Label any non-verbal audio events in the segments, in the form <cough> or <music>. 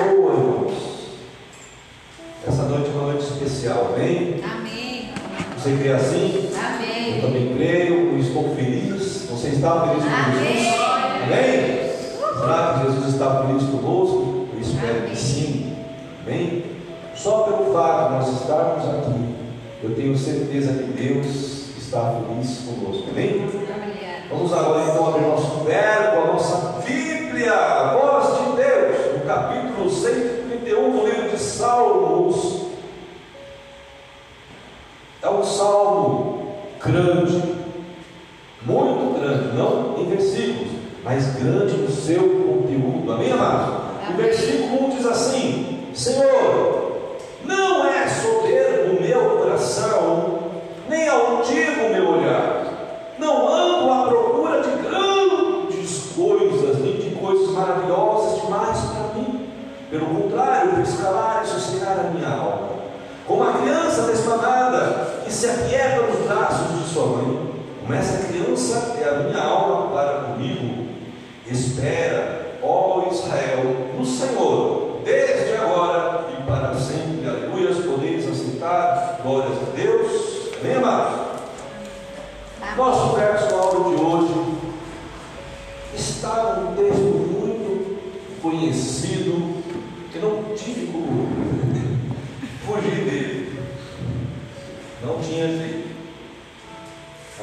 Oh, irmãos, essa noite é uma noite especial, amém? Amém. Você crê assim? Eu Amém. também creio, eu estou feliz. Você está feliz com Jesus? Amém? Será que Jesus está feliz conosco? Eu espero que sim. Amém? Só pelo fato de nós estarmos aqui, eu tenho certeza que Deus está feliz conosco. Amém? Vamos agora então abrir nosso verbo, a nossa Bíblia, a voz de Deus, no capítulo 131 do livro de Salmos. É um salmo grande, muito grande, não em versículos, mas grande no seu conteúdo. Amém, amados? O versículo 1 diz assim: Senhor, não é soberbo o meu coração, nem altivo o meu olhar. Não ando à procura de grandes coisas, nem de coisas maravilhosas demais para mim. Pelo eu escalar e sossegar a minha alma. Como a criança desmanada que se aquieta nos braços de sua mãe, como essa criança é a minha alma para comigo. Espera, ó Israel, no Senhor, desde agora e para sempre. Aleluia. Podeis aceitar. Glórias a Deus. Amém, amados? Nosso verso áudio de hoje está num texto muito conhecido que não tive como fugir dele. Não tinha jeito.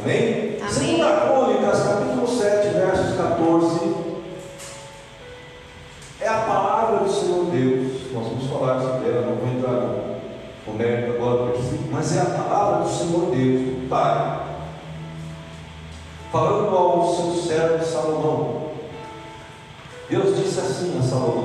Amém? Amém. Segunda Crônicas, capítulo 7, versos 14. É a palavra do Senhor Deus. Nós vamos falar sobre ela, não vou entrar no- mérito agora mas é a palavra do Senhor Deus, do Pai falando ao seu servo Salomão. Deus disse assim a Salomão: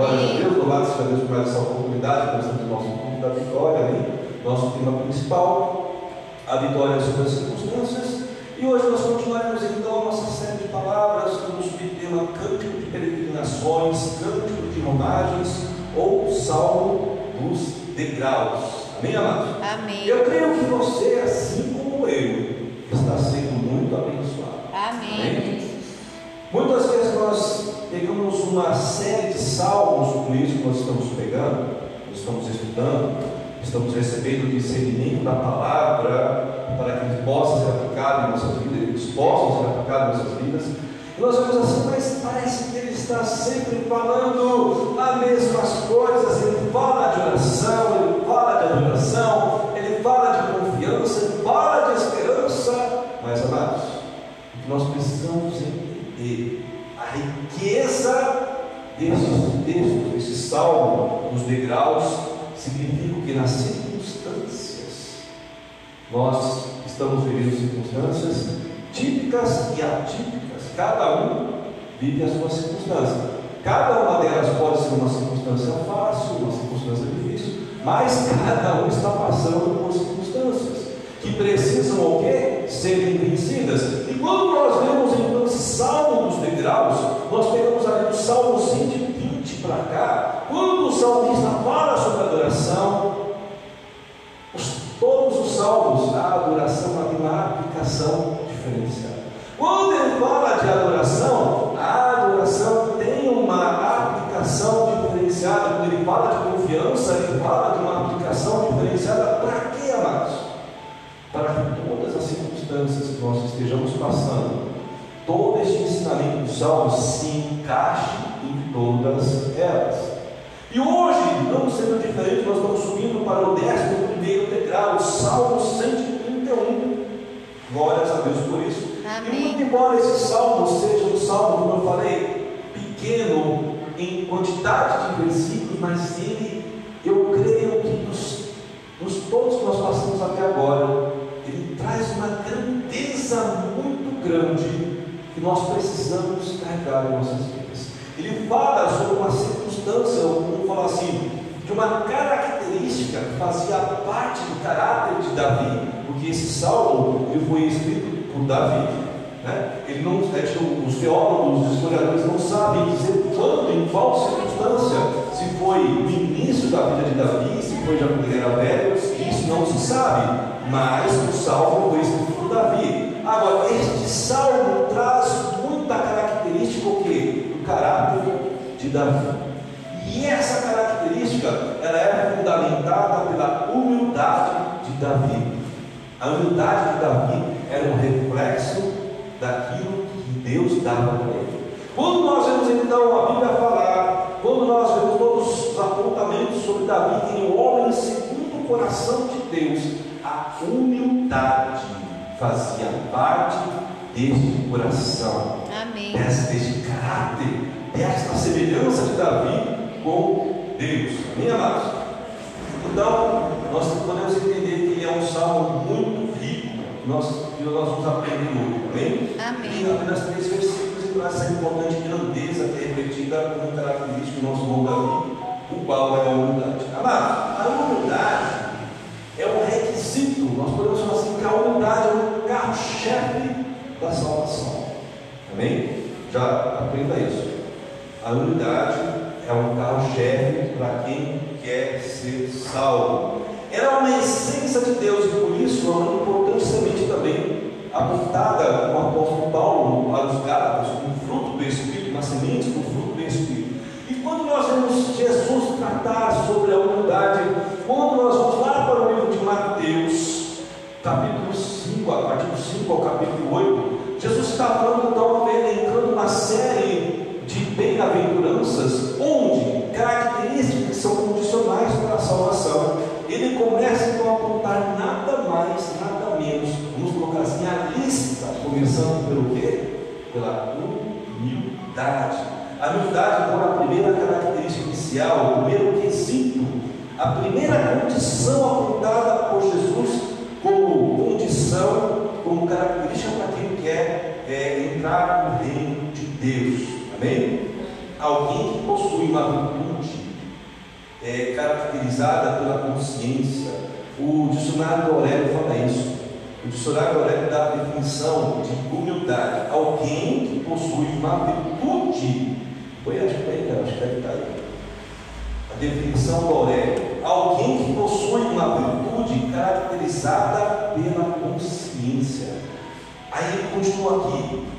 Glória a Deus, louvado seja Deus por mais essa oportunidade, nós estamos no nosso culto da vitória, amém? Nosso tema principal, a vitória sobre as circunstâncias. E hoje nós continuaremos então a nossa série de palavras com o subtema Cântico de Peregrinações, Cântico de Romagens ou Salmo dos Degraus. Amém, amados? Amém. Eu creio que você, assim como eu, está sendo muito abençoado. Amém. Muitas vezes nós pegamos uma série de salmos como isso que nós estamos pegando, estamos estudando, estamos recebendo o discernimento da palavra para que ele possa ser aplicado em nossas vidas, eles possam ser aplicados em nossas vidas. E nós vemos assim, mas parece que ele está sempre falando as mesmas coisas, ele fala de oração, ele fala de adoração, ele fala de confiança, ele fala de esperança, mas amados, o que nós precisamos entender a riqueza desses textos, desse salmo, nos degraus, significa que nas circunstâncias, nós estamos vivendo circunstâncias típicas e atípicas, cada um vive a sua circunstância. Cada uma delas pode ser uma circunstância fácil, uma circunstância difícil, mas <laughs> cada um está passando por circunstâncias que precisam o quê? Serem vencidas. E quando nós vemos então esse salmo dos degraus, nós pegamos ali do salmo 120 para cá, quando o salmista fala sobre adoração, os- todos os salmos, a adoração tem uma aplicação diferenciada. Quando ele fala de adoração, a adoração tem uma aplicação diferenciada. Quando ele fala de confiança, ele fala de uma aplicação diferenciada. Para? Para que todas as circunstâncias que nós estejamos passando, todo este ensinamento do Salmo se encaixe em todas elas. E hoje, não sendo diferente, nós estamos subindo para o 11 degrau, o Salmo 131. Glórias a Deus por isso. Amém. E muito embora esse salmo seja um salmo, como eu falei, pequeno em quantidade de versículos, mas ele, eu creio que nos, nos todos que nós passamos até agora, muito grande que nós precisamos carregar em nossas vidas. Ele fala sobre uma circunstância, ou vamos falar assim, de uma característica que fazia parte do caráter de Davi, porque esse salmo ele foi escrito por Davi. Né? Ele não, é, os teólogos, os historiadores não sabem dizer quando, em qual circunstância, se foi no início da vida de Davi, se foi já quando ele era velho, isso não se sabe. Mas o salmo foi escrito por Davi. Agora, este salmo traz muita característica o quê? do caráter de Davi. E essa característica ela é fundamentada pela humildade de Davi. A humildade de Davi era um reflexo daquilo que Deus dava para ele. Quando nós vemos então a Bíblia falar, quando nós vemos todos os apontamentos sobre Davi, que o homem segundo o coração de Deus, a humildade fazia parte deste coração, Amém. deste, deste caráter, desta semelhança de Davi com Deus. Amém, amados? Então, nós podemos entender que ele é um salmo muito rico, que nós, que nós vamos aprender hoje. Amém? Amém. E apenas três versículos e traz essa importante grandeza que é refletida como característica do nosso bom Davi, o qual é a humildade. Amados, a humildade é um requisito, nós podemos falar assim, que a humildade é o carro-chefe da salvação. Amém? Já aprenda isso. A humildade é um carro-chefe para quem quer ser salvo. Ela é uma essência de Deus e por isso é uma importante semente também apontada com o apóstolo Paulo para os Gálatas, como fruto do Espírito, uma semente com fruto do Espírito. E quando nós vemos Jesus tratar sobre a humildade, quando nós vamos lá para o livro de Mateus, capítulo 5, a partir do 5 ao capítulo 8, Jesus está falando então, elencando uma série de bem-aventuranças, onde características que são condicionais para a salvação. Ele começa então a apontar nada mais, nada menos, vamos colocar assim, a lista, começando pelo quê? Pela humildade. A humildade, é a primeira característica inicial, o primeiro quesito, a primeira condição apontada por Jesus como condição, como característica para quem quer é, entrar no reino de Deus. Amém? Alguém que possui uma virtude é, caracterizada pela consciência. O dicionário Aurélio fala isso. O dicionário Aurélio dá a definição de humildade. Alguém que possui uma virtude. Foi, que aí, acho que deve estar aí. A definição do Aurélio. Alguém que possui uma virtude caracterizada pela consciência. Aí ele continua aqui.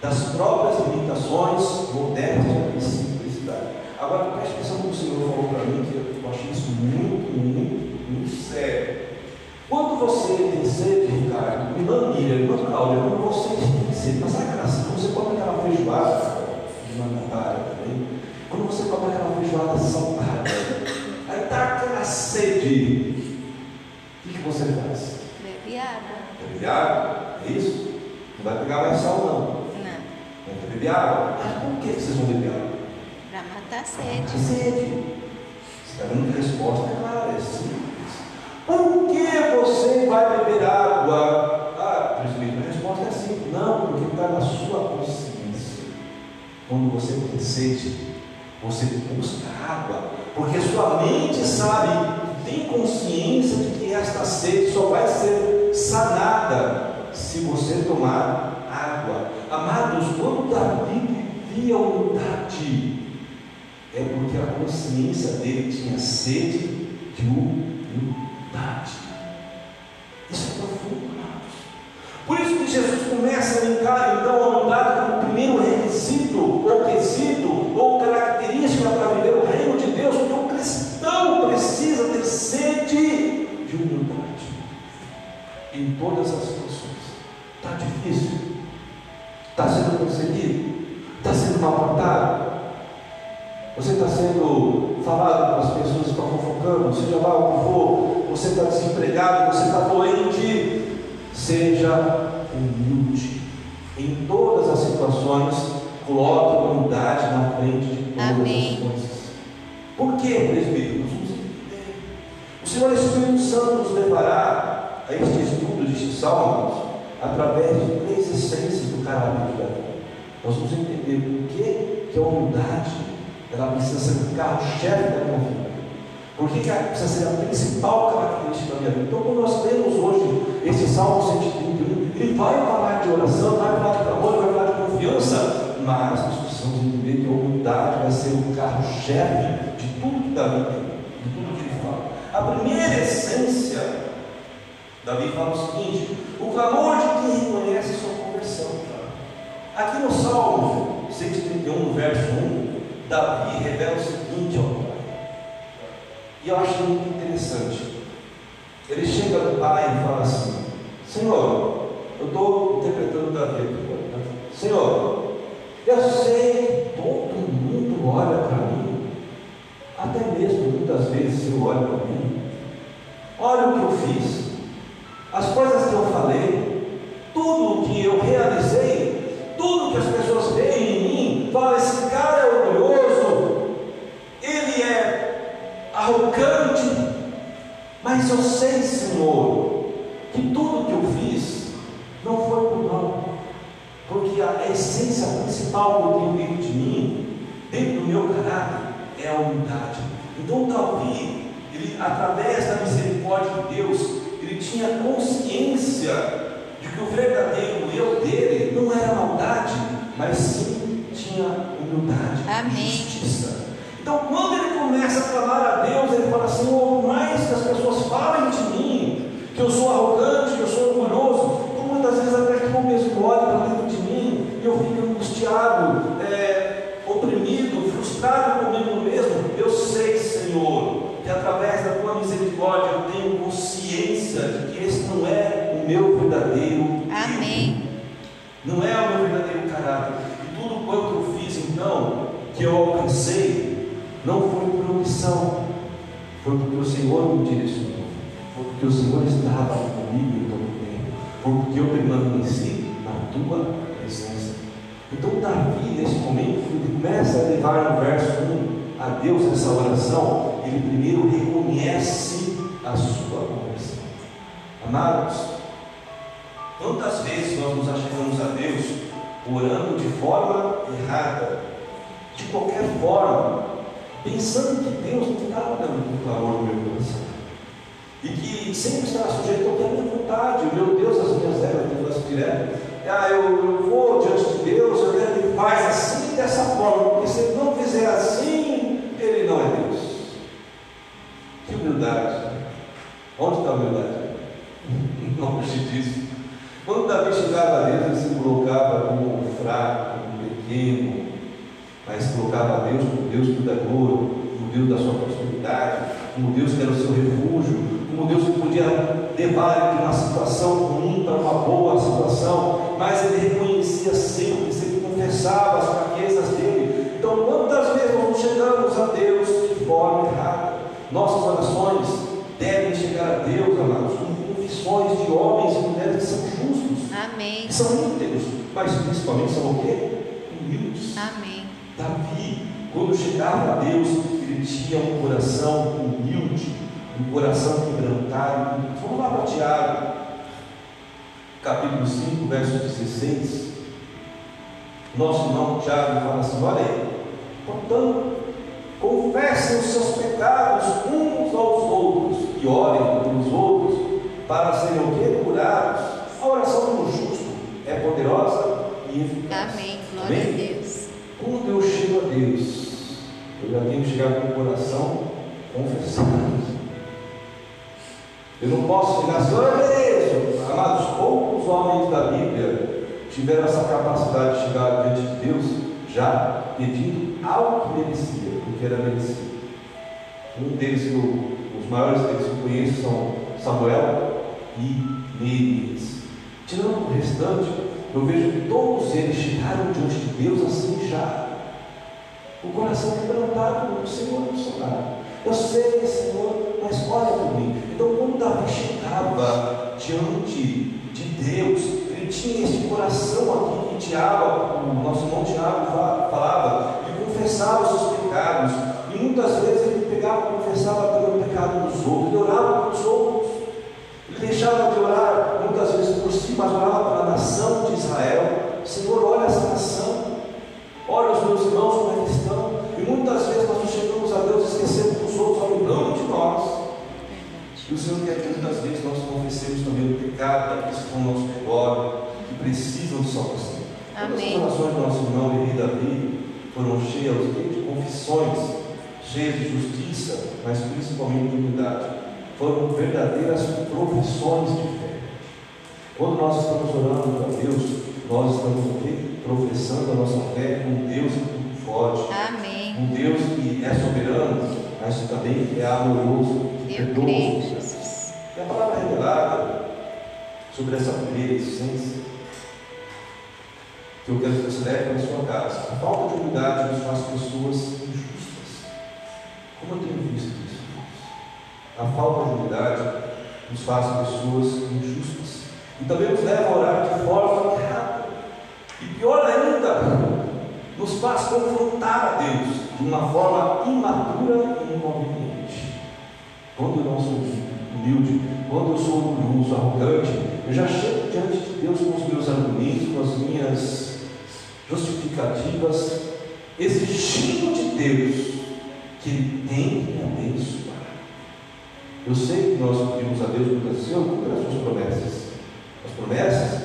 Das próprias limitações modernas e simplicidade. Agora preste atenção no que o Senhor falou para mim, que eu achei isso muito, muito, muito sério. Quando você tem sede, Ricardo, irmã Miriam, irmã Cláudia, quando você tem sede, mas sabe aquela quando você come aquela feijoada, de mandatária também, quando você come aquela feijoada salgada, aí está aquela sede, o que, que você faz? Bebe água. Bebe água? É isso? Não vai pegar mais sal, não. Vai beber água? Mas por que vocês vão beber água? Para matar a De sede. sede. Você está dando resposta, é clara, é simples. Por que você vai beber água? Ah, presbítero, a resposta é simples. Não, porque está na sua consciência. Quando você tem sede, você busca água. Porque sua mente sabe, tem consciência de que esta sede só vai ser sanada se você tomar água. Amados, quando Davi vivia humildade, é porque a consciência dele tinha sede de humildade. Isso é profundo, amados. Por isso que Jesus começa a linkar então a humildade como primeiro requisito, ou quesito, ou característica para viver o reino de Deus, porque o cristão precisa ter sede de humildade em todas as situações. Está difícil? Está sendo perseguido? Está sendo maltratado? Você está sendo falado para as pessoas que estão fofocando, seja lá o que for, você está desempregado, você está doente, seja humilde. Em todas as situações, coloque a humildade na frente de todas Amém. as coisas. Por que, presbítero? O Senhor Espírito Santo nos levará a este estudo deste salmo através de três essências caráter de Davi. Nós vamos entender por que, que a humildade ela precisa ser o carro-chefe da minha vida. Por que, que ela precisa ser a principal característica da minha vida? Então, quando nós lemos hoje Salmo 131, ele vai falar de oração, vai falar de clamor, vai falar de confiança, mas nós precisamos entender que a humildade vai ser o carro-chefe de tudo Davi tem, de tudo que ele fala. A primeira essência, Davi fala o seguinte: o clamor de quem reconhece sua conversão. Aqui no Salmo 131, verso 1, Davi revela o seguinte ao pai. E eu acho muito interessante. Ele chega do pai e fala assim: Senhor, eu estou interpretando Davi aqui. Tá? Senhor, eu sei que todo mundo olha para mim, até mesmo muitas vezes eu olho para mim. Olha o que eu fiz, as coisas que eu falei, tudo que eu realizei, tudo que as pessoas veem em mim, falam: esse cara é orgulhoso, ele é arrogante, mas eu sei, Senhor, que tudo que eu fiz não foi por mal, porque a essência principal que eu tenho dentro de mim, dentro do meu caráter, é a humildade. Então, Davi, ele, através da misericórdia de Deus, ele tinha consciência que o verdadeiro eu dele não era maldade, mas sim tinha humildade Amém. e justiça. Então, quando ele começa a clamar a Deus, ele fala assim: oh, mais que as pessoas falem de mim, que eu sou arrogante, que eu sou orgulhoso, então, muitas vezes até que eu mesmo olho para dentro de mim e eu fico angustiado, é, oprimido, frustrado comigo mesmo. Eu sei, Senhor, que através da tua misericórdia eu tenho consciência de que esse não é o meu verdadeiro eu. Amém. Não é o meu verdadeiro caráter. E tudo quanto eu fiz então, que eu alcancei, não foi por omissão, foi porque o Senhor me direcionou, foi porque o Senhor estava comigo em todo o tempo, foi porque eu permaneci na tua presença. Então, Davi, nesse momento, ele começa a levar no verso 1 a Deus essa oração, ele primeiro reconhece a sua conversão. Amados, quantas vezes nós nos achegamos a Deus orando de forma errada, de qualquer forma, pensando que Deus não está olhando com clamor no meu coração. E que sempre estará sujeito à minha vontade. O meu Deus, as minhas regras, eu faço direto. Ah, eu, eu vou diante de Deus, eu quero que Ele faz assim dessa forma. Porque se Ele não fizer assim, Ele não é Deus. Que humildade. Onde está a humildade? <laughs> Longe disso. Quando Davi chegava a Deus, ele se colocava como fraco, como pequeno, mas colocava Deus como Deus cuidador, como Deus da sua prosperidade, como Deus que era o seu refúgio, como Deus que podia levar ele de uma situação ruim para uma boa situação, mas ele reconhecia sempre, sempre confessava as fraquezas dele. Então, quantas vezes nós chegamos a Deus de forma errada? Nossas orações devem chegar a Deus, amados, com confissões de homens e mulheres que são justos, Amém. que são íntegros, mas principalmente são o quê? Humildes. Amém. Davi, quando chegava a Deus, ele tinha um coração humilde, um coração quebrantado. Vamos lá para Tiago, capítulo 5, verso 16. Nosso irmão Tiago fala assim: olha aí, portanto, confessem os seus pecados uns aos outros e orem pelos outros para serem o quê? Curados. A oração do é poderosa e eficaz. Amém. Glória a Deus. Quando eu chego a Deus, eu já tenho que chegar com o coração confessado. Eu não posso chegar assim, olha beleza. Amados, poucos homens da Bíblia tiveram essa capacidade de chegar diante de Deus já pedindo algo que merecia, porque era merecido. Um deles, eu, os maiores deles que eu conheço são Samuel e Neemias. Tirando o restante, eu vejo que todos eles chegaram diante de Deus assim já. O coração quebrantado, o Senhor não. Eu sei, Senhor, mas olha por mim. Então, quando Davi chegava diante de Deus, ele tinha esse coração aqui que Tiago, o nosso irmão Tiago falava, ele confessava os seus pecados. E muitas vezes ele pegava e confessava pelo pecado dos outros, ele orava pelos outros. Ele deixava de orar muitas vezes mas orava pela nação de Israel. Senhor, olha essa nação, olha os meus irmãos como eles estão. E muitas vezes nós chegamos a Deus esquecendo dos outros, olhando de nós. E o Senhor quer que muitas vezes nós confessemos também o pecado, daqueles que estão ao nosso redor, que precisam de salvação. Amém. As orações do nosso irmão Levi Davi foram cheias de confissões, cheias de justiça, mas principalmente de humildade. Foram verdadeiras profissões de fé. Quando nós estamos orando para Deus, nós estamos o quê? professando a nossa fé com Deus que pode, Amém. um Deus que é soberano, mas também é amoroso, perdoa. Jesus. E a palavra revelada sobre essa primeira essência, que eu quero que você leve para sua casa. A falta de humildade nos faz pessoas injustas. Como eu tenho visto isso? A falta de humildade nos faz pessoas injustas. E também nos leva a orar de forma errada. E pior ainda, nos faz confrontar a Deus de uma forma imatura e inconveniente. Quando eu não sou humilde, quando eu sou orgulhoso, arrogante, eu já chego diante de Deus com os meus argumentos, com as minhas justificativas, exigindo de Deus que Ele tem que me abençoar. Eu sei que nós pedimos a Deus muitas as suas promessas. As promessas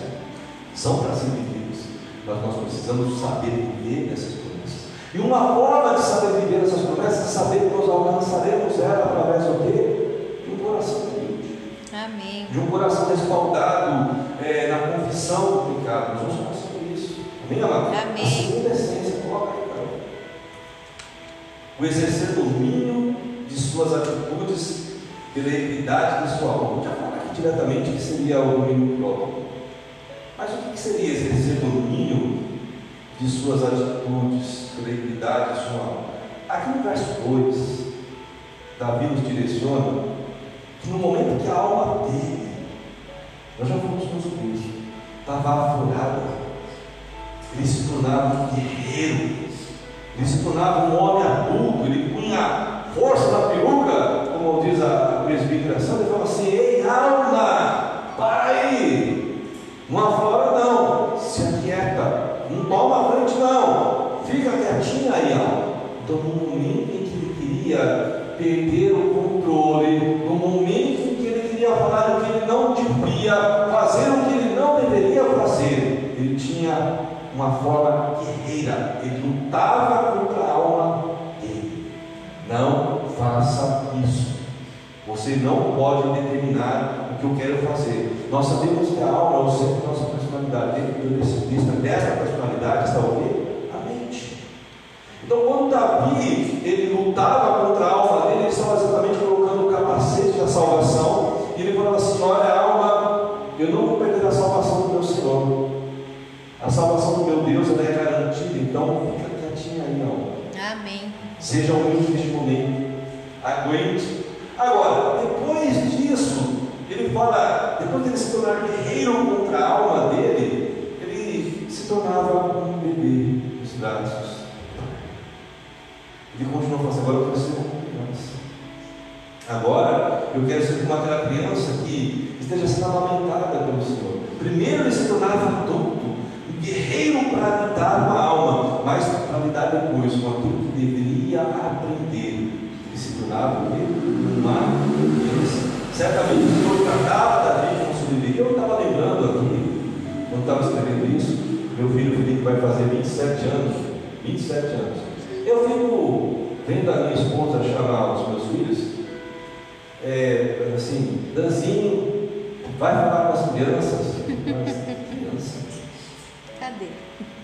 são para ser vividas, mas nós precisamos saber viver essas promessas. E uma forma de saber viver essas promessas é saber que nós alcançaremos ela através do quê? De um coração humilde, Amém. de um coração respaldado é, na confissão do pecado. Nós vamos sobre isso. Amém, amado? Amém. A segunda essência, coloca aí, cara. O exercer domínio de suas atitudes pela equidade de sua alma. Já diretamente que seria o domínio próprio. Mas o que seria exercer domínio de suas atitudes pela equidade de sua? Aqui no verso 2, Davi nos direciona que no momento que a alma dele, nós já fomos nos cursos, estava aflorada, ele se tornava um guerreiro, ele se tornava um homem adulto, ele punha força na peruca, como diz a presbiteração, ele falava assim: Ei, alma, no momento em que ele queria falar o que ele não devia, fazer o que ele não deveria fazer, ele tinha uma forma guerreira, ele lutava contra a alma dele. Não faça isso. Você não pode determinar o que eu quero fazer. Nós sabemos que a alma é o centro da nossa personalidade. Dentro desse, desse- dessa personalidade está o quê? A mente. Então, quando Davi ele lutava contra a alma dele, ele estava exatamente colocando o capacete da salvação. E ele falava assim: Olha, alma, eu não vou perder a salvação do meu Senhor. A salvação do meu Deus ela é garantida. Então, fica quietinha aí, alma. Amém. Seja humilde neste momento. Aguente. Agora, depois disso, ele fala, depois de ele se tornar guerreiro contra a alma dele, ele se tornava um bebê nos braços. Ele continua falando assim, agora eu quero ser uma criança. Agora eu quero ser como aquela criança que esteja sendo amamentada pelo Senhor. Primeiro ele se tornava adulto, um guerreiro para lidar com a alma, mas para depois com aquilo que deveria aprender. Ele se tornava o quê? uma criança. Certamente o Senhor tratava Davi como se deveria. Eu estava lembrando aqui, quando estava escrevendo isso, meu filho Felipe vai fazer 27 anos. 27 anos. Eu fico vendo a minha esposa chamar os meus filhos, é, assim, Danzinho, vai falar com as crianças. Mas, criança, Cadê?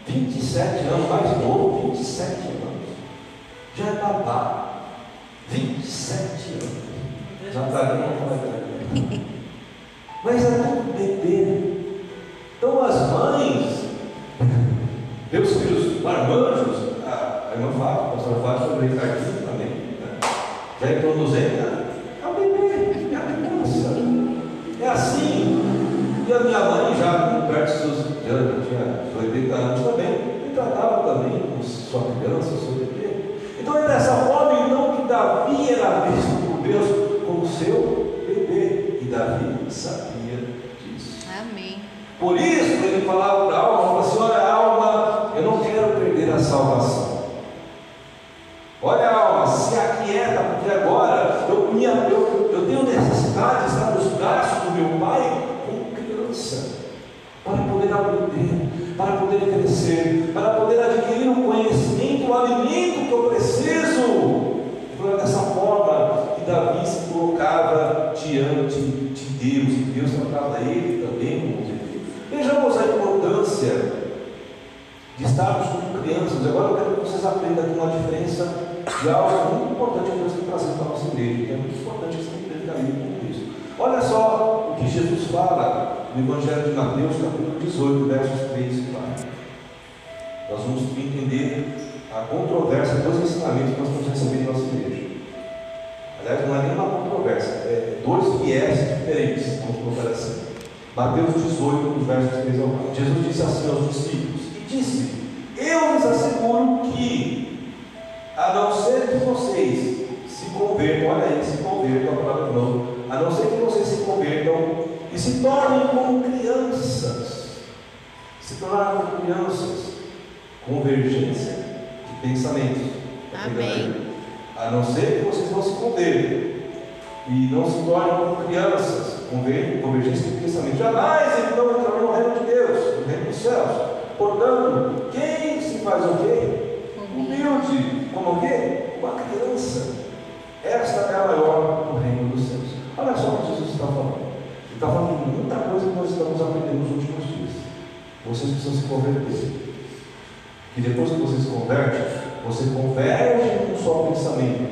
27 anos, mais novo, 27 anos. Já é babá. 27 anos. Já está ali, não vai Mas é tudo bebê. Então as mães, meus filhos marmanjos, a, a irmã Fátima, a pastora Fátima foi brincar aqui também. Né? Já introduzei, né? É o bebê, é a criança. É assim. E a minha mãe, já com perto dos seus já tinha 80 anos também, me tratava também como sua criança, seu bebê. Então é dessa forma então que Davi era visto por Deus como seu bebê. E Davi sabia disso. Amém. Por isso ele falava para a alma, falava assim, olha alma, eu não quero perder a salvação. Olha alma, se aquieta, porque agora eu, minha, eu, eu tenho necessidade de estar nos braços do meu pai como poder crescer, para poder adquirir o conhecimento, o alimento que eu preciso. Foi dessa forma que Davi se colocava diante de Deus, e Deus tratava ele também como Deus. Vejamos a importância de estarmos como crianças. Agora eu quero que vocês aprendam aqui uma diferença de algo muito importante que Deus tem trazido para a nossa que é muito importante que você entenda com isso. Olha só o que Jesus fala no Evangelho de Mateus, capítulo 18, versos 3 e 4. Nós vamos entender a controvérsia dos ensinamentos que nós estamos recebendo na nossa igreja. Aliás, não é nenhuma controvérsia, é dois viés diferentes, vamos colocar assim. Mateus 18, versos 3 ao 4. Jesus disse assim aos discípulos, e disse, eu lhes asseguro que, a não ser que vocês se convertam, olha aí, se convertam, a palavra não, a não ser que vocês se convertam e se tornem como crianças, se tornaram como crianças, convergência de pensamentos. Amém. A não ser que vocês não se convertam e não se tornem como crianças, convergência de pensamento. Jamais eles não entrarão no reino de Deus, no reino dos céus. Portanto, quem se faz o quê? Humilde. Como o quê? Uma criança. Esta é a maior no reino dos céus. Olha só o que Jesus está falando. Ele está falando de muita coisa que nós estamos aprendendo nos últimos dias. Vocês precisam se converter. E depois que você se converte, você converge com o seu pensamento.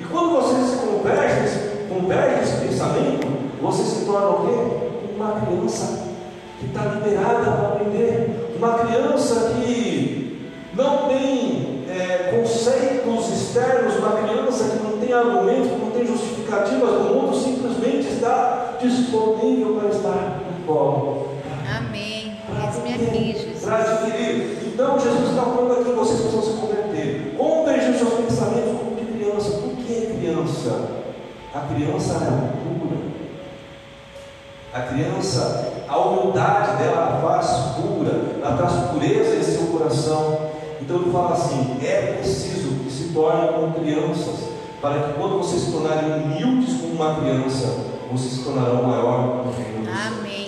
E quando você se converge, converge esse pensamento, você se torna o quê? Uma criança que está liberada para aprender. Uma criança que não tem é, conceitos externos, uma criança que não tem argumentos, que não tem justificativas do mundo, simplesmente está disponível para estar no colo. Amém. Eis-me aqui, Jesus. Para adquirir. Então Jesus está falando aqui, vocês precisam se converter. Convergir os seus pensamentos como de criança. Por que criança? A criança é pura. A criança, a humildade dela faz pura, ela traz pureza em seu coração. Então ele fala assim: é preciso que se tornem como crianças, para que quando vocês se tornarem humildes como uma criança, vocês se tornarão maior no reino. Amém.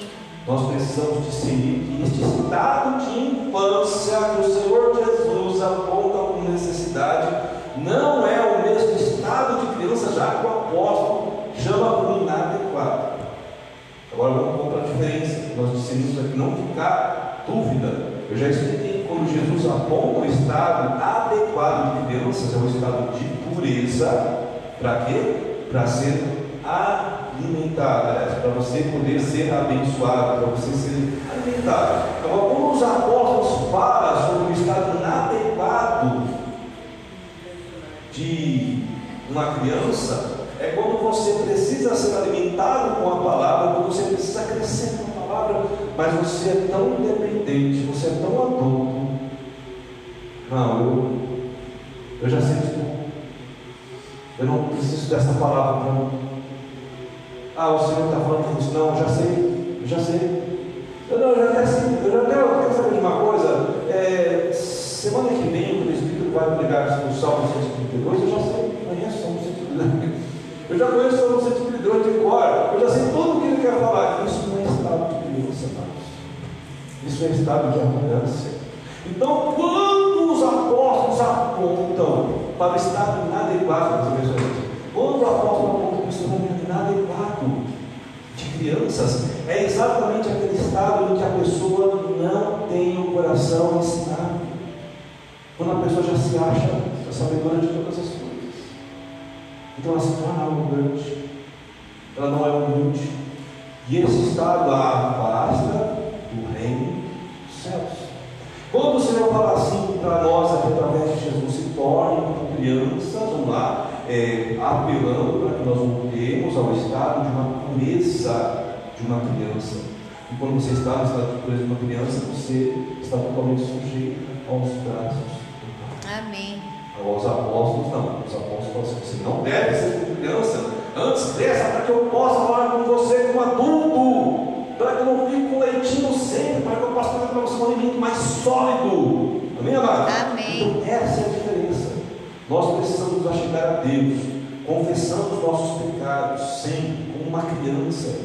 Nós precisamos discernir que este estado de infância que o Senhor Jesus aponta como necessidade não é o mesmo estado de criança já que o apóstolo chama por inadequado. Agora vamos para a diferença. Nós discernimos aqui não ficar dúvida. Eu já expliquei quando Jesus aponta o estado adequado de crianças, é o estado de pureza. Para quê? Para ser alimentado, aliás, para você poder ser abençoado, para você ser alimentado. Então, os apóstolos falam sobre o estado inadequado de uma criança, é quando você precisa ser alimentado com a palavra, quando você precisa crescer com a palavra, mas você é tão independente, você é tão adulto. Não, eu, eu já sei tudo. Eu não preciso dessa palavra não. Ah, o Senhor está falando isso. Não, já sei, já sei. Eu, não, eu já quero, eu já eu quero saber de uma coisa. É, semana que vem, o Espírito vai pregar o Salmo 132, eu já sei, conheço o Salmo 132. Eu já conheço o Salmo 132 de cor, eu já sei tudo o que ele quer falar. Isso não é estado de criança, irmãos. Isso é estado de arrogância. Então, quando os apóstolos apontam para o estado inadequado das pessoas, quando o apóstolo aponta para o estado inadequado de crianças, é exatamente aquele estado em que a pessoa não tem o coração ensinado. Quando a pessoa já se acha a sabedora de todas as coisas. Então ela se torna arrogante, ela não é humilde. E esse estado a afasta do reino dos céus. Quando o Senhor fala assim para nós, através de Jesus, se tornem como crianças, vamos lá, é, apelando para que nós voltemos ao estado de uma pureza de uma criança. E quando você está no estado de pureza de uma criança, você está totalmente sujeito aos braços. Amém. Aos apóstolos, não. Os apóstolos falam assim: você não deve ser como criança. Antes cresça para que eu possa falar com você como adulto. Para que eu não fique com leitinho sempre. Para que eu possa fazer para você um alimento mais sólido. Amém, amado? Amém. Então, essa é a diferença. Nós precisamos nos achegar a Deus, confessando os nossos pecados, sempre, como uma criança,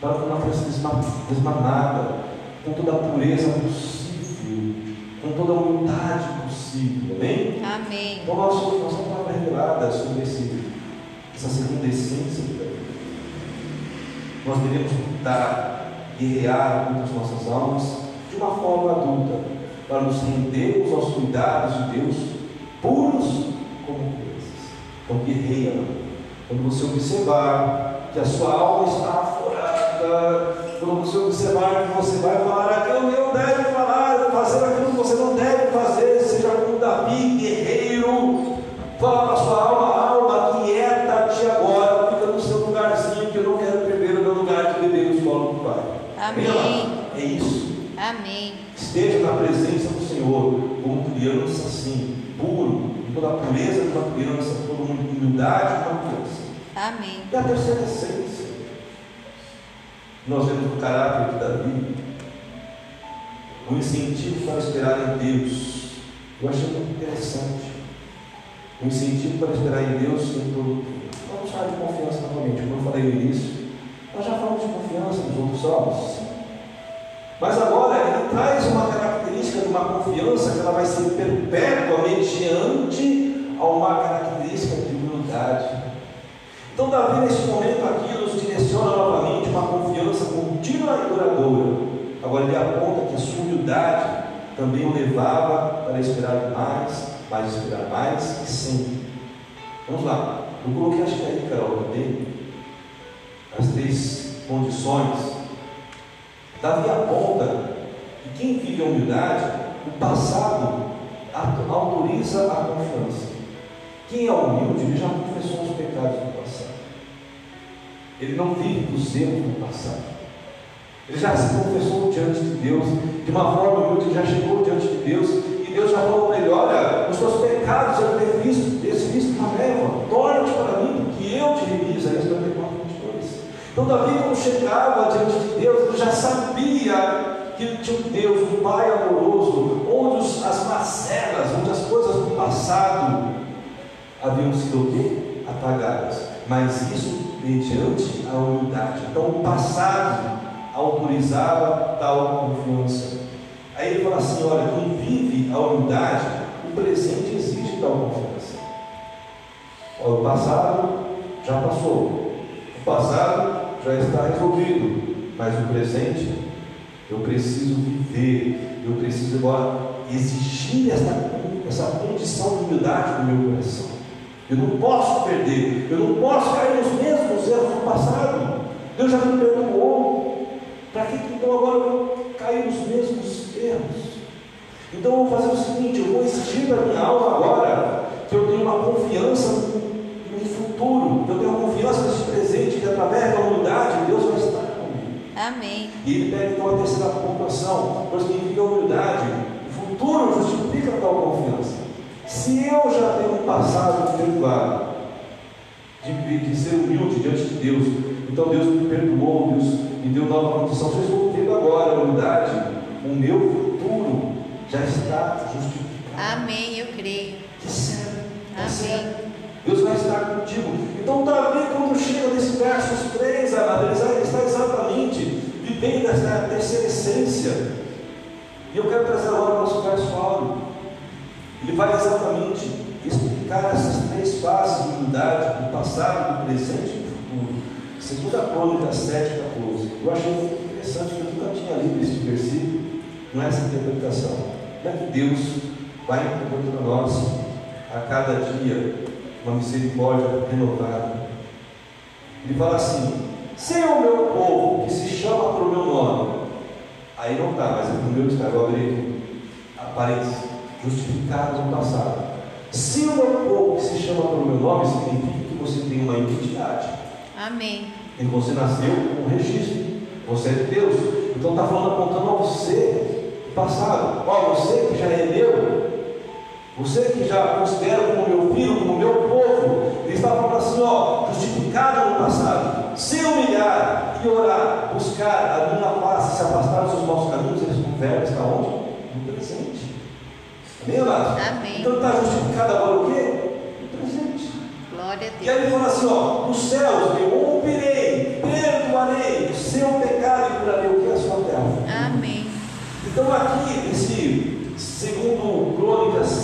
para que uma criança desma- desmanada, com toda a pureza possível, com toda a humildade possível. Amém? Amém. Então, nós somos uma palavra revelada sobre esse, essa segunda essência da vida. Nós devemos lutar, guerrear contra as nossas almas de uma forma adulta, para nos rendermos aos cuidados de Deus, puros como crianças. Então, guerreia. Quando você observar que a sua alma está aflorada, quando você observar que você vai falar aquilo que não deve falar, fazer aquilo que você não deve fazer, seja como Davi, guerreiro, fala para a sua alma, alma, quieta-te agora, fica no seu lugarzinho, que eu não quero perder o meu lugar de beber no colo do Pai. Amém. É isso. Amém. Esteja na presença do Senhor como criança assim, puro, toda pureza de uma criança, toda humildade de uma criança. Amém. E a terceira essência, nós vemos no caráter de Davi, o incentivo para esperar em Deus. Eu achei muito interessante. O incentivo para esperar em Deus em todo o. Vamos falar de confiança novamente, como eu falei no início. Nós já falamos de confiança nos outros salmos. Mas agora ele traz uma característica de uma confiança que ela vai ser perpétua mediante a uma característica de humildade. Então Davi nesse momento aqui nos direciona novamente uma confiança contínua e duradoura. Agora ele aponta que a sua humildade também o levava para esperar mais, mais esperar mais e sempre. Vamos lá. Eu coloquei acho que aí, Carol, também, as três condições Davi aponta que quem vive a humildade, o passado autoriza a confiança. Quem é humilde, ele já confessou os pecados do passado. Ele não vive dos erros do passado. Ele já se confessou diante de Deus, de uma forma humilde, ele já chegou diante de Deus, e Deus já falou para ele: Olha, os teus pecados eu tenho visto, esse visto na leva, torna-te para mim, porque eu te reviso. Aí 54, 22. Então, Davi, quando chegava diante de Deus, ele já sabia que tinha um Deus, um Pai amoroso, onde as macelas, onde as coisas do passado haviam sido quê? apagadas. Mas isso mediante a humildade. Então, o passado autorizava tal confiança. Aí ele fala assim: olha, quem vive a humildade, o presente exige tal confiança. Olha, o passado já passou, o passado já está resolvido, mas o presente eu preciso viver, eu preciso agora exigir essa, essa condição de humildade no meu coração. Eu não posso perder, eu não posso cair nos mesmos erros do passado. Deus já me perdoou. Para que então agora eu cair nos mesmos erros? Então eu vou fazer o seguinte: eu vou exigir da minha alma agora que eu tenho uma confiança no futuro, eu tenho uma confiança nesse presente, que através da humildade Deus vai estar comigo. Amém. E ele pega então a terceira pontuação, pois significa humildade. O futuro justifica tal confiança. Se eu já tenho um passado perdoado, de, de ser humilde diante de Deus, então Deus me perdoou, Deus me deu nova condição. Se eu estou tendo agora a humildade, o meu futuro já está justificado. Amém. Eu creio. Que sério, tá Amém. Deus vai estar contigo. Então, Davi, quando chega nesse versos 3, amado, ele está exatamente vivendo essa terceira essência. E eu quero trazer agora o nosso verso áureo. Ele vai exatamente explicar essas três fases de humildade, do passado, do presente e do futuro. Segunda Crônica 7, 14. Eu achei interessante, que eu nunca tinha lido esse versículo, com essa interpretação. Como é que Deus vai para nós a cada dia uma misericórdia renovada? Ele fala assim: se é o meu povo que se chama pelo meu nome, aí não está, mas é o meu está, eu abri aparência, justificado no passado. Se o meu povo que se chama pelo meu nome, significa que você tem uma identidade. Amém. E você nasceu com um registro. Você é de Deus. Então está falando apontando a você, passado. Ó, você que já é meu, você que já considera como meu filho, como meu povo, ele está falando assim, ó, justificado no passado, se humilhar e orar, buscar a minha face, se afastar dos seus maus caminhos, eles convertem está onde? No presente. Amém, amado? Amém. Então está justificado agora o quê? No presente. Glória a E Deus. aí ele fala assim: ó, nos céus eu ouvirei, perdoarei o seu pecado e curarei o que é a sua terra. Amém. Então aqui, esse segundo Crônicas 7, 14,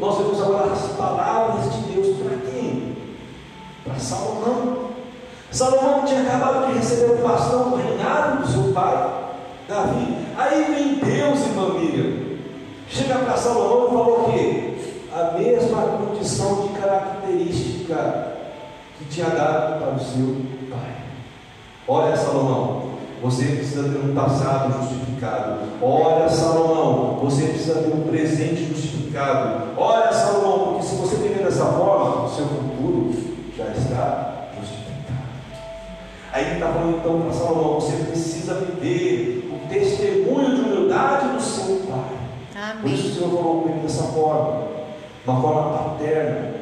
nós vemos agora as palavras de Deus para quem? Para Salomão. Salomão tinha acabado de receber o bastão do reinado do seu pai, Davi. Aí vem Deus e família. Chega para Salomão e falou o quê? A mesma condição de característica que tinha dado para o seu pai. Olha, Salomão, você precisa ter um passado justificado. Olha, Salomão, você precisa ter um presente justificado. Olha, Salomão, porque se você viver dessa forma, o seu futuro já está Aí ele está falando então para Salomão: você precisa viver o testemunho de humildade do seu pai. Amém. Por isso o Senhor falou comigo dessa forma, uma forma paterna.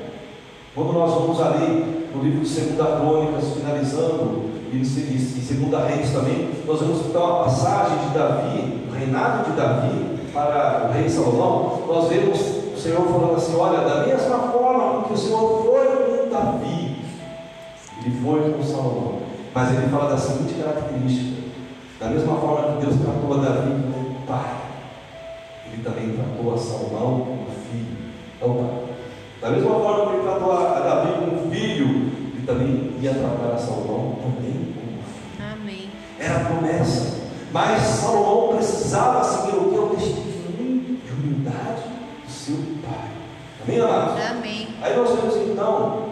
Quando nós vamos ali no livro de Segunda Crônicas, finalizando, e em Segunda Reis também, nós vamos então a passagem de Davi, o reinado de Davi para o rei Salomão, nós vemos o Senhor falando assim, olha, da mesma forma que o Senhor foi com Davi, ele foi com Salomão. Mas ele fala da seguinte característica: da mesma forma que Deus tratou a Davi como pai, ele também tratou a Salomão como filho. Pai. Da mesma forma que ele tratou a Davi como filho, também ia tratar a Salomão também. Amém. Era a promessa. Mas Salomão precisava seguir o que? O testemunho de humildade do seu pai. Amém, amados? Amém. Aí nós vemos então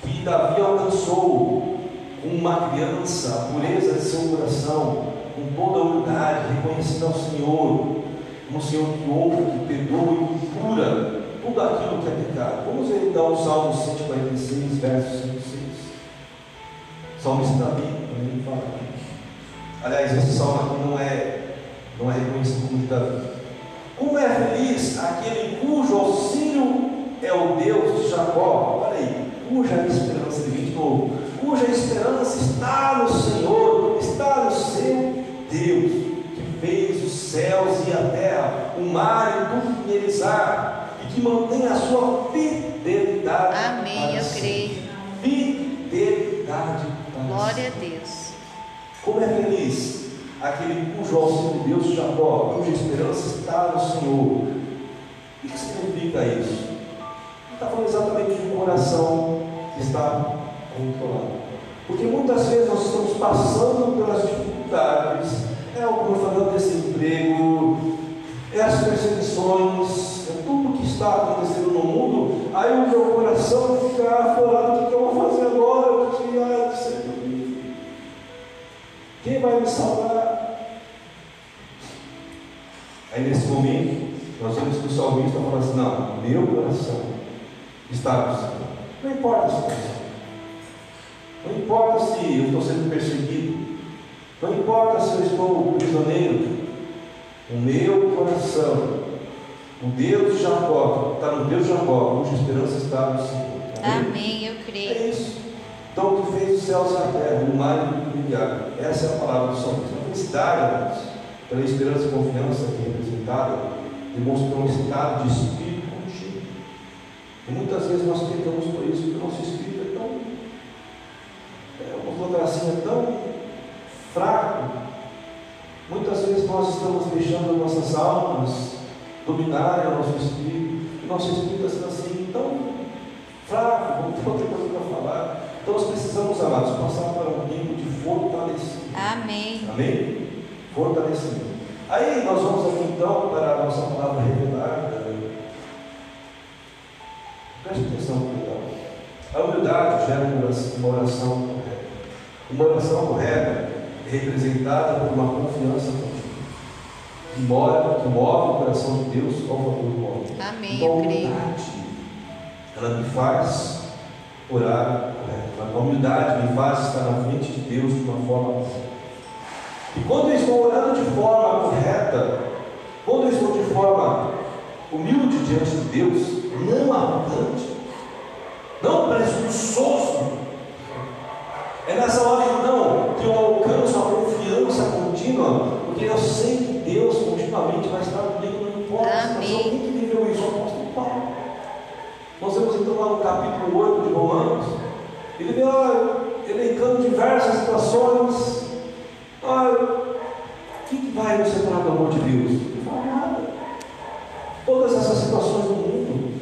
que Davi alcançou com uma criança, a pureza de seu coração, com toda a humildade, reconhecendo ao Senhor, como o Senhor que ouve, que perdoa e que cura tudo aquilo que é pecado. Vamos ver então o Salmo 146, verso 5 e 6. Salmista Davi, também ele. Aliás, esse salmo aqui não é, não é reconhecido como de Davi. Como é feliz aquele cujo auxílio é o Deus de Jacó. Olha aí, cuja esperança de novo cuja esperança está no Senhor, está no seu Deus, que fez os céus e a terra, o mar e tudo que neles há, que mantém a sua fidelidade. Amém, eu creio. Fidelidade. Glória a Deus. Como é feliz aquele cujo auxílio Deus Jacó, cuja esperança está no Senhor. O que significa isso? Está falando exatamente de um coração que está controlado. Porque muitas vezes nós estamos passando pelas dificuldades, é o é desemprego, é as perseguições, é tudo que está acontecendo no mundo, aí o meu coração fica aflorado, o que eu vou fazer agora? Eu disse, ai, Senhor, quem vai me salvar? Aí nesse momento, nós vemos que o salmista fala assim, não, meu coração está no Senhor. Não importa situação. Não importa se eu estou sendo perseguido, não importa se eu estou prisioneiro, o meu coração, o Deus de Jacó, está no Deus de Jacó, cuja esperança está no Senhor. Amém? Amém, eu creio. É isso. Então, tu fez os céus e a terra, o mar e o milhar. Essa é a palavra do salmista. Felicidade, amados, pela esperança e confiança aqui representada, demonstrou um estado de espírito contigo. E muitas vezes nós tentamos por isso, porque o nosso espírito é tão uma assim é tão fraco, muitas vezes nós estamos deixando nossas almas dominarem o nosso espírito, e nosso espírito está assim tão fraco, não tem outra coisa para falar. Então nós precisamos, amados, passar por um tempo de fortalecimento. Amém. Amém? Fortalecimento. Aí nós vamos aqui então para a nossa palavra revelada. Preste atenção, cuidado. A humildade gera uma oração correta. Uma oração correta representada por uma confiança que mora, que move o coração de Deus ao favor do homem. Amém. A humildade, ela me faz orar correto. A humildade me faz estar na frente de Deus de uma forma correta. E quando eu estou orando de forma correta, quando eu estou de forma humilde diante de Deus, não arrogante, não presunçoso, é nessa hora então que eu alcanço a confiança contínua, porque eu sei que Deus continuamente vai estar comigo, não importa a situação. Quem que viveu isso? O apóstolo Paulo. Nós vemos então lá no capítulo 8 de Romanos, ele vê lá elencando diversas situações. O que, que vai Deus? Não fala nada. Todas essas situações do mundo,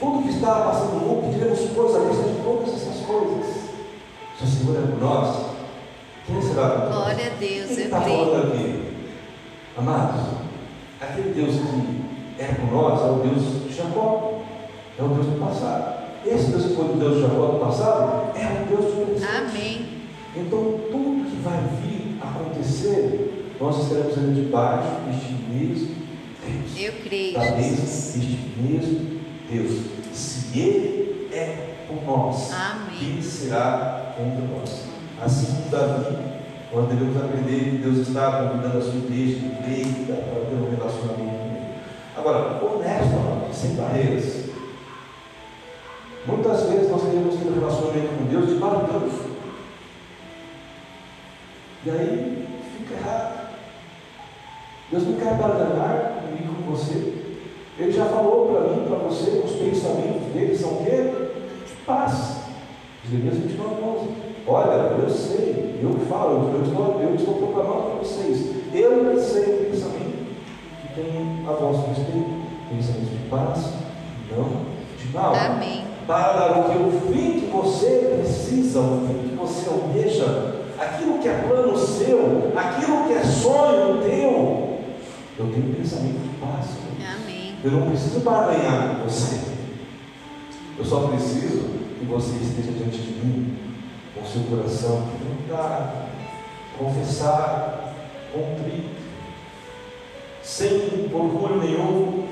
tudo que está passando no mundo, pediremos coisas a vista de todas essas coisas. Se o Senhor é por nós, quem será? Glória a Deus, está falando aqui? Amados, aquele Deus que é por nós é o Deus de Jacó, é o Deus do passado. Esse Deus que foi o Deus de Jacó do passado é o Deus do presente. Amém. Então, tudo que vai vir acontecer, nós estaremos ali debaixo deste mesmo Deus. Eu creio. Da mesa deste mesmo Deus. Se Ele é por nós, Amém. quem será contra nós? Assim como Davi, nós devemos aprender que Deus está convidando a sua igreja, igreja, para ter um relacionamento com Ele. Agora, honesto, sem barreiras. Muitas vezes nós queremos ter um relacionamento com Deus de barulho. E aí fica errado. Deus não quer barganhar comigo com você. Ele já falou para mim, para você, que os pensamentos dele são o quê? Paz. Jeremias 29, 11. Olha, eu sei, eu falo, eu estou, eu estou proclamando para vocês. Eu sei o pensamento que tem a vosso respeito. Pensamentos de paz, não de mal. Amém. Para dar o que o fim que você precisa, o fim que você almeja, aquilo que é plano seu, aquilo que é sonho teu. Eu tenho pensamento de paz. Amém. Eu não preciso barganhar com você. Eu só preciso que você esteja diante de mim, com seu coração quebrantado, confessar, contrito, sem orgulho nenhum,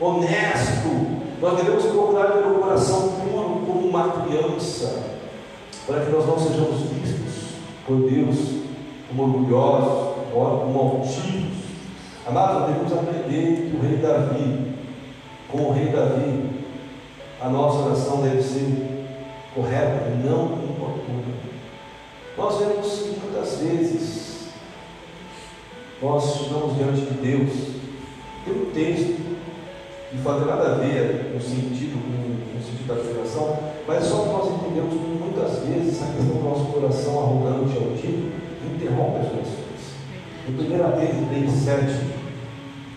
honesto. Nós devemos procurar um coração puro como uma criança, para que nós não sejamos vistos por Deus como orgulhosos, como altivos. Amados, devemos aprender que o rei Davi, com o rei Davi, a nossa oração deve ser correta não. Nós vemos que muitas vezes nós chegamos diante de Deus, tem um texto que faz nada a ver no sentido, com, no sentido da pregação, mas só que nós entendemos que muitas vezes a questão do nosso coração arrogante e altivo interrompe as orações. Em 1 Pedro 3, 7,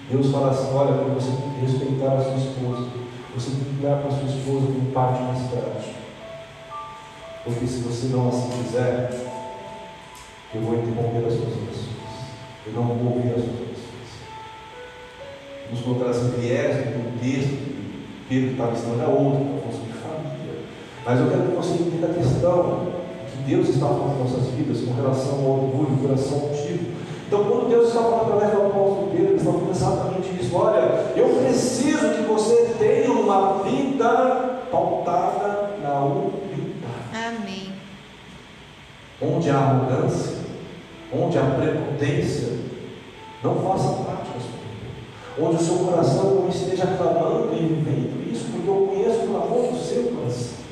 Deus fala assim: olha, você tem que respeitar a sua esposa, você tem que dar para a sua esposa como parte mais prático. Porque se você não assim fizer, eu vou interromper as suas orações. Eu não vou ouvir as suas orações. Vamos colocar assim, viés do texto que Pedro estava ensinando a outro, para construir família. Mas eu quero que você entenda a questão que Deus está falando em nossas vidas com relação ao orgulho, coração altivo. Então, quando Deus está falando através do apóstolo Pedro, ele está falando exatamente isso. Olha, eu preciso que você tenha uma vida pautada na humildade. Onde há arrogância, onde há prepotência, não faça práticas. Onde o seu coração não esteja clamando e vivendo isso, porque eu conheço o clamor do seu coração.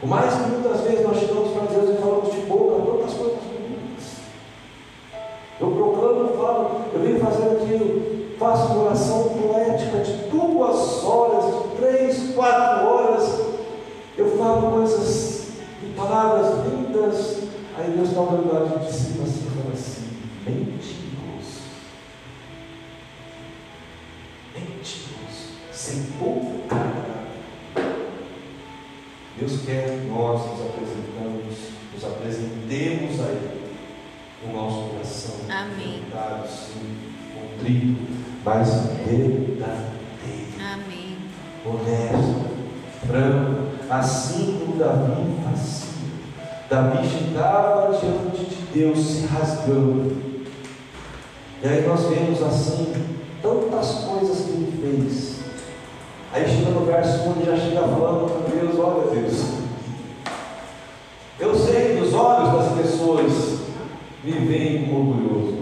Por mais que muitas vezes nós chegamos para Deus e falamos de boca tantas coisas bonitas. Eu proclamo, falo, eu venho fazendo aquilo, faço oração poética de duas horas, de três, quatro horas. Eu falo coisas de palavras lindas. Aí Deus está olhando de assim e fala assim: mentiroso. Davi chegava diante de Deus se rasgando. E aí nós vemos assim tantas coisas que ele fez. Aí chega no verso onde já chega falando para Deus, olha Deus, eu sei que os olhos das pessoas me veem orgulhoso.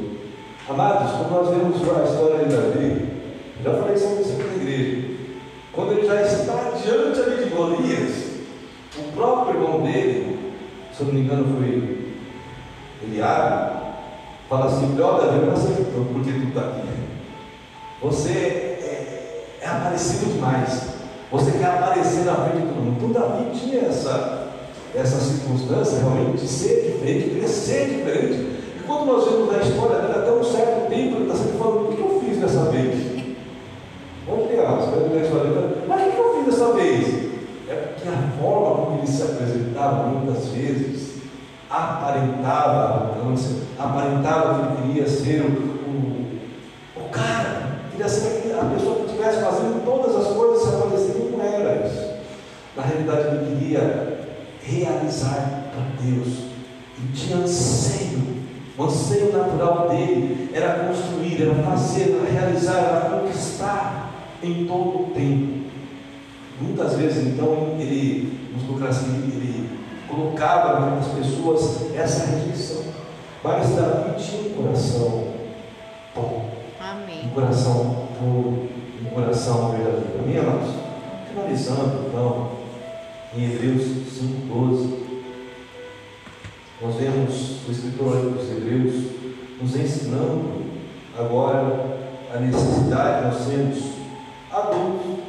Amados, quando nós vemos a história de Davi, já falei isso aqui na igreja. Quando ele já está diante ali de Golias, o próprio irmão dele, se eu não me engano foi Eliabe, fala assim, ó Davi, eu não sei por que tu está aqui. Você é, é aparecido demais. Você quer aparecer na frente de todo mundo. Então Davi tinha essa, essa circunstância realmente de ser diferente, de ser diferente. E quando nós vemos a história dele, até um certo bem, está sempre falando, o que eu fiz dessa vez? Vamos pegar, você vai pegar história, mas o que eu fiz dessa vez? É porque a forma como ele se apresentava muitas vezes aparentava arrogância, aparentava que queria ser o, o, o cara, queria ser a pessoa que estivesse fazendo todas as coisas se aparecer, não era isso. Na realidade, ele queria realizar para Deus. E tinha anseio. O anseio natural dele era construir, era fazer, era realizar, era conquistar em todo o tempo. Muitas vezes, então, ele, assim, ele colocava nas pessoas essa rejeição. Mas Davi tinha um coração bom. Amém. Um coração puro, um coração verdadeiro. Amém, amados? Finalizando, então, em Hebreus 5,12, nós vemos o escritor dos Hebreus nos ensinando agora a necessidade de nós sermos adultos,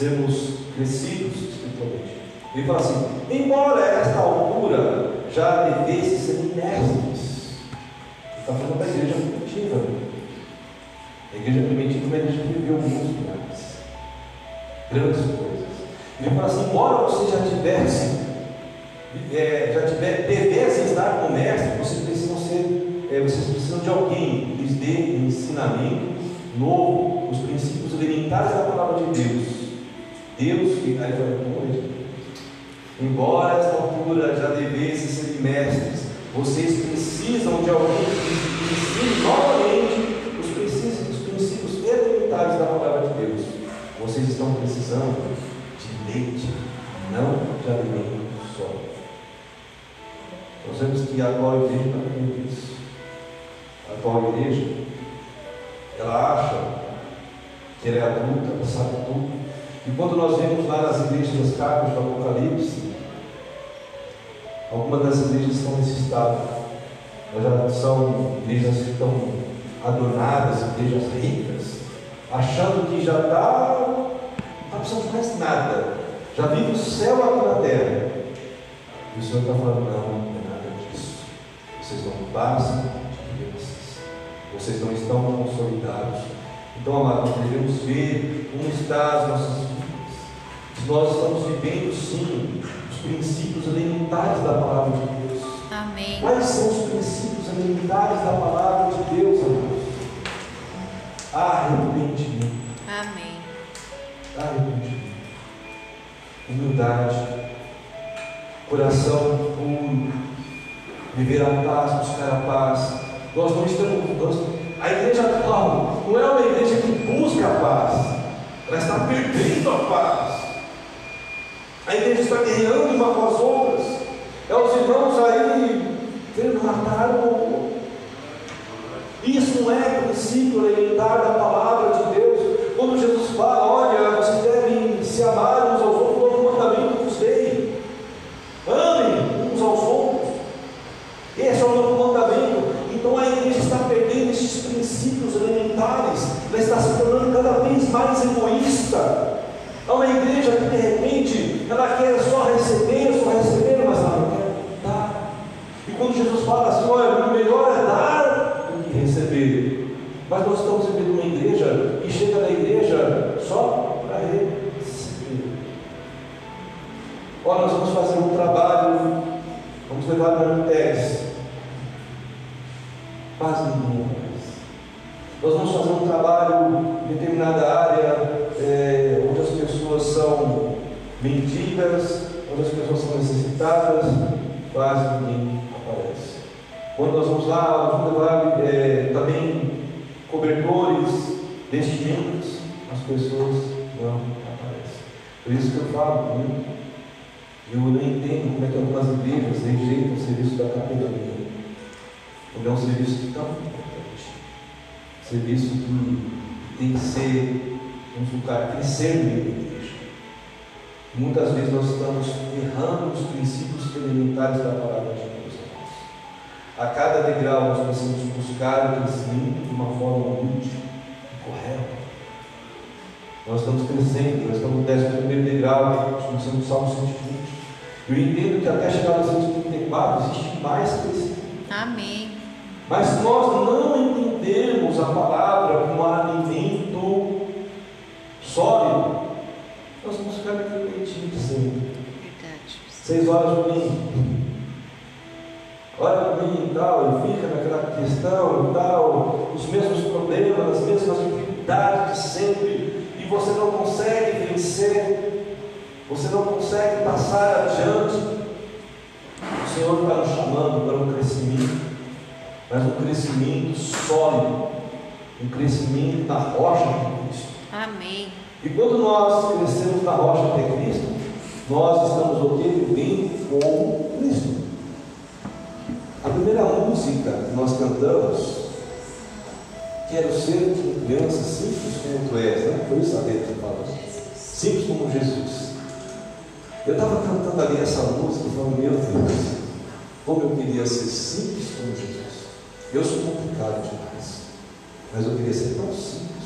sermos crescidos espiritualmente. Ele fala assim: embora a esta altura já devesse ser mestres, está falando da igreja primitiva. A igreja primitiva é uma igreja que viveu muito mais, grandes coisas. Ele fala assim: embora você já tivesse, é, já tiver, devesse estar com mestre, vocês precisam ser, é, vocês precisam de alguém que lhes dê um ensinamento novo, os princípios elementares da palavra de Deus. Deus, que aí vai embora esta altura já devessem ser mestres, vocês precisam de alguém que ensine novamente os princípios, os princípios elementares da palavra de Deus. Vocês estão precisando de leite, não de alimento só. Nós vemos que a atual igreja está vendo isso. A atual igreja, ela acha que ela é adulta, ela sabe tudo. E quando nós vemos lá nas igrejas das cartas do Apocalipse, algumas das igrejas estão nesse estado. Elas já são igrejas que estão adornadas, igrejas ricas, achando que já está, não está precisando mais nada. Já vive o céu aqui na terra. E o Senhor está falando, não, não é nada disso. Vocês não passam de crianças. Vocês não estão consolidados. Então, amados, devemos ver como está as nossas vidas. Nós estamos vivendo sim os princípios elementares da palavra de Deus. Amém. Quais são os princípios elementares da palavra de Deus, amados? Arrependimento. Amém. Arrependimento. Humildade. Coração puro. Viver a paz, buscar a paz. Nós não estamos. Nós, a igreja atual não é uma igreja que busca a paz. Ela está perdendo a paz. A igreja está guerreando uma com as outras. É os irmãos aí querendo matar um. Isso não é princípio elementar da palavra de Deus. Quando Jesus fala, olha, vocês devem se amar uns aos outros, novo mandamento vos dei. Amem uns aos outros. Esse é o novo mandamento. Então a igreja está perdendo esses princípios elementares. Ela está se tornando cada vez mais egoísta. É uma igreja que de repente ela quer só receber, só receber, mas ela não quer dar. E quando Jesus fala assim, olha, o melhor é dar do que receber. Mas nós estamos vivendo uma igreja que chega na igreja só para receber. Olha, nós vamos fazer um trabalho, vamos levar para um teste. Quase ninguém faz. Nós vamos fazer um trabalho em determinada área é, onde as pessoas são mendigas, onde as pessoas são necessitadas, quase ninguém aparece. Quando nós vamos lá, vamos levar é, também cobertores, vestimentas, as pessoas não aparecem. Por isso que eu falo muito. Eu não entendo como é que algumas igrejas rejeitam o serviço da capelania. Porque é um serviço tão importante. Serviço que tem que ser, vamos colocar, meio da igreja. Muitas vezes nós estamos errando os princípios elementares da palavra de Deus. A cada degrau nós precisamos buscar o crescimento de uma forma humilde e correta. Nós estamos crescendo, nós estamos no 11 degrau, nós começamos no Salmo 120. Eu entendo que até chegar no 134 existe mais crescimento. Amém. Mas nós não a palavra como alimento sólido, nós vamos ficar naquele leitinho sempre. Verdade. Seis horas por mim. Olha para mim e tal, e fica naquela questão e tal, os mesmos problemas, as mesmas dificuldades de sempre, e você não consegue vencer, você não consegue passar adiante. O Senhor está nos chamando para um crescimento, mas um crescimento sólido, um crescimento na rocha de Cristo. Amém. E quando nós crescemos na rocha de Cristo, nós estamos o que? Vivendo como Cristo. A primeira música que nós cantamos, quero ser uma criança simples como tu és, né? Foi isso a letra fala. Simples como Jesus. Eu estava cantando ali essa música e falando, meu Deus, como eu queria ser simples como Jesus. Eu sou complicado demais, mas eu queria ser tão simples como.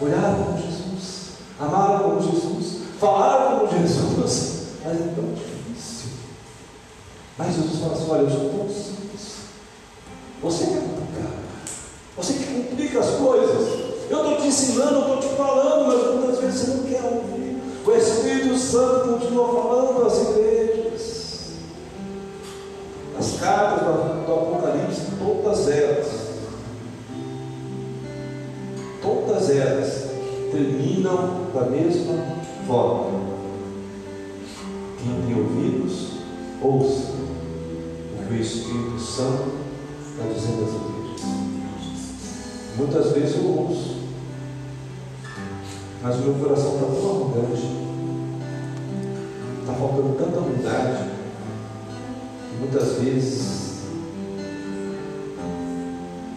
Olhar como Jesus, amar como Jesus, falar como Jesus, mas é tão difícil. Mas Jesus fala assim: olha, eu sou tão simples. Você que é complicado. Você que complica as coisas. Eu estou te ensinando, eu estou te falando, mas muitas vezes você não quer ouvir. O Espírito Santo continua falando às igrejas. As cartas do Apocalipse, todas elas, terminam da mesma forma. Quem tem ouvidos, ouça o que o Espírito Santo está dizendo às igrejas. Muitas vezes eu ouço, mas o meu coração está tão arrogante, está faltando tanta humildade, muitas vezes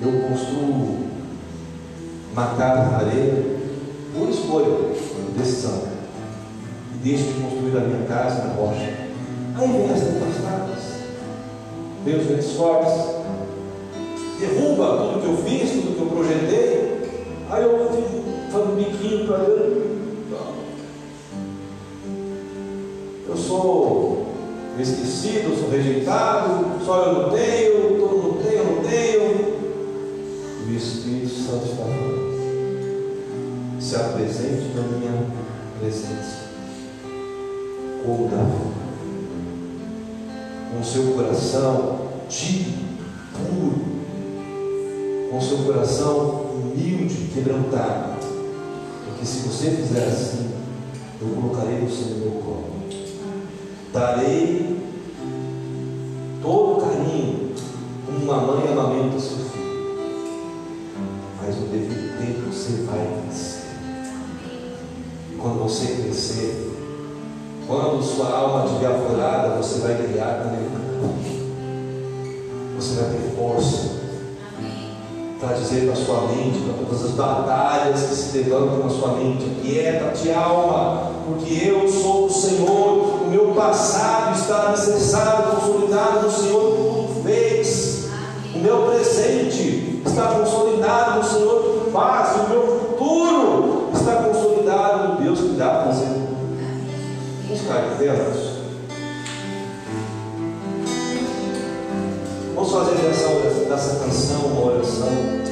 eu construo matar a areia por escolha, por decisão, e deixo de construir a minha casa na rocha. Aí vem as tempestades, os ventos fortes, derruba tudo que eu fiz, tudo que eu projetei. Aí eu fico fazendo biquinho para ele. Eu sou esquecido, sou rejeitado, só eu não tenho, todo mundo tem, eu não tenho. O Espírito Santo está. Se apresente na minha presença. Como. Com seu coração digno, puro, com seu coração humilde, quebrantado. Porque se você fizer assim, eu colocarei você no meu colo. Darei todo o carinho, como uma mãe amamenta seu filho. Mas no devido tempo você vai crescer. Você crescer, quando sua alma estiver aflorada, você vai criar ele Você vai ter força. Para dizer para sua mente, para todas as batalhas que se levantam na sua mente, quieta-te alma, porque eu sou o Senhor, o meu passado está necessário, consolidado no Senhor, tudo fez, o meu presente está consolidado no Senhor que faz, o meu futuro está consolidado Deus. Vamos ficar de velas. Vamos fazer dessa, dessa canção uma oração.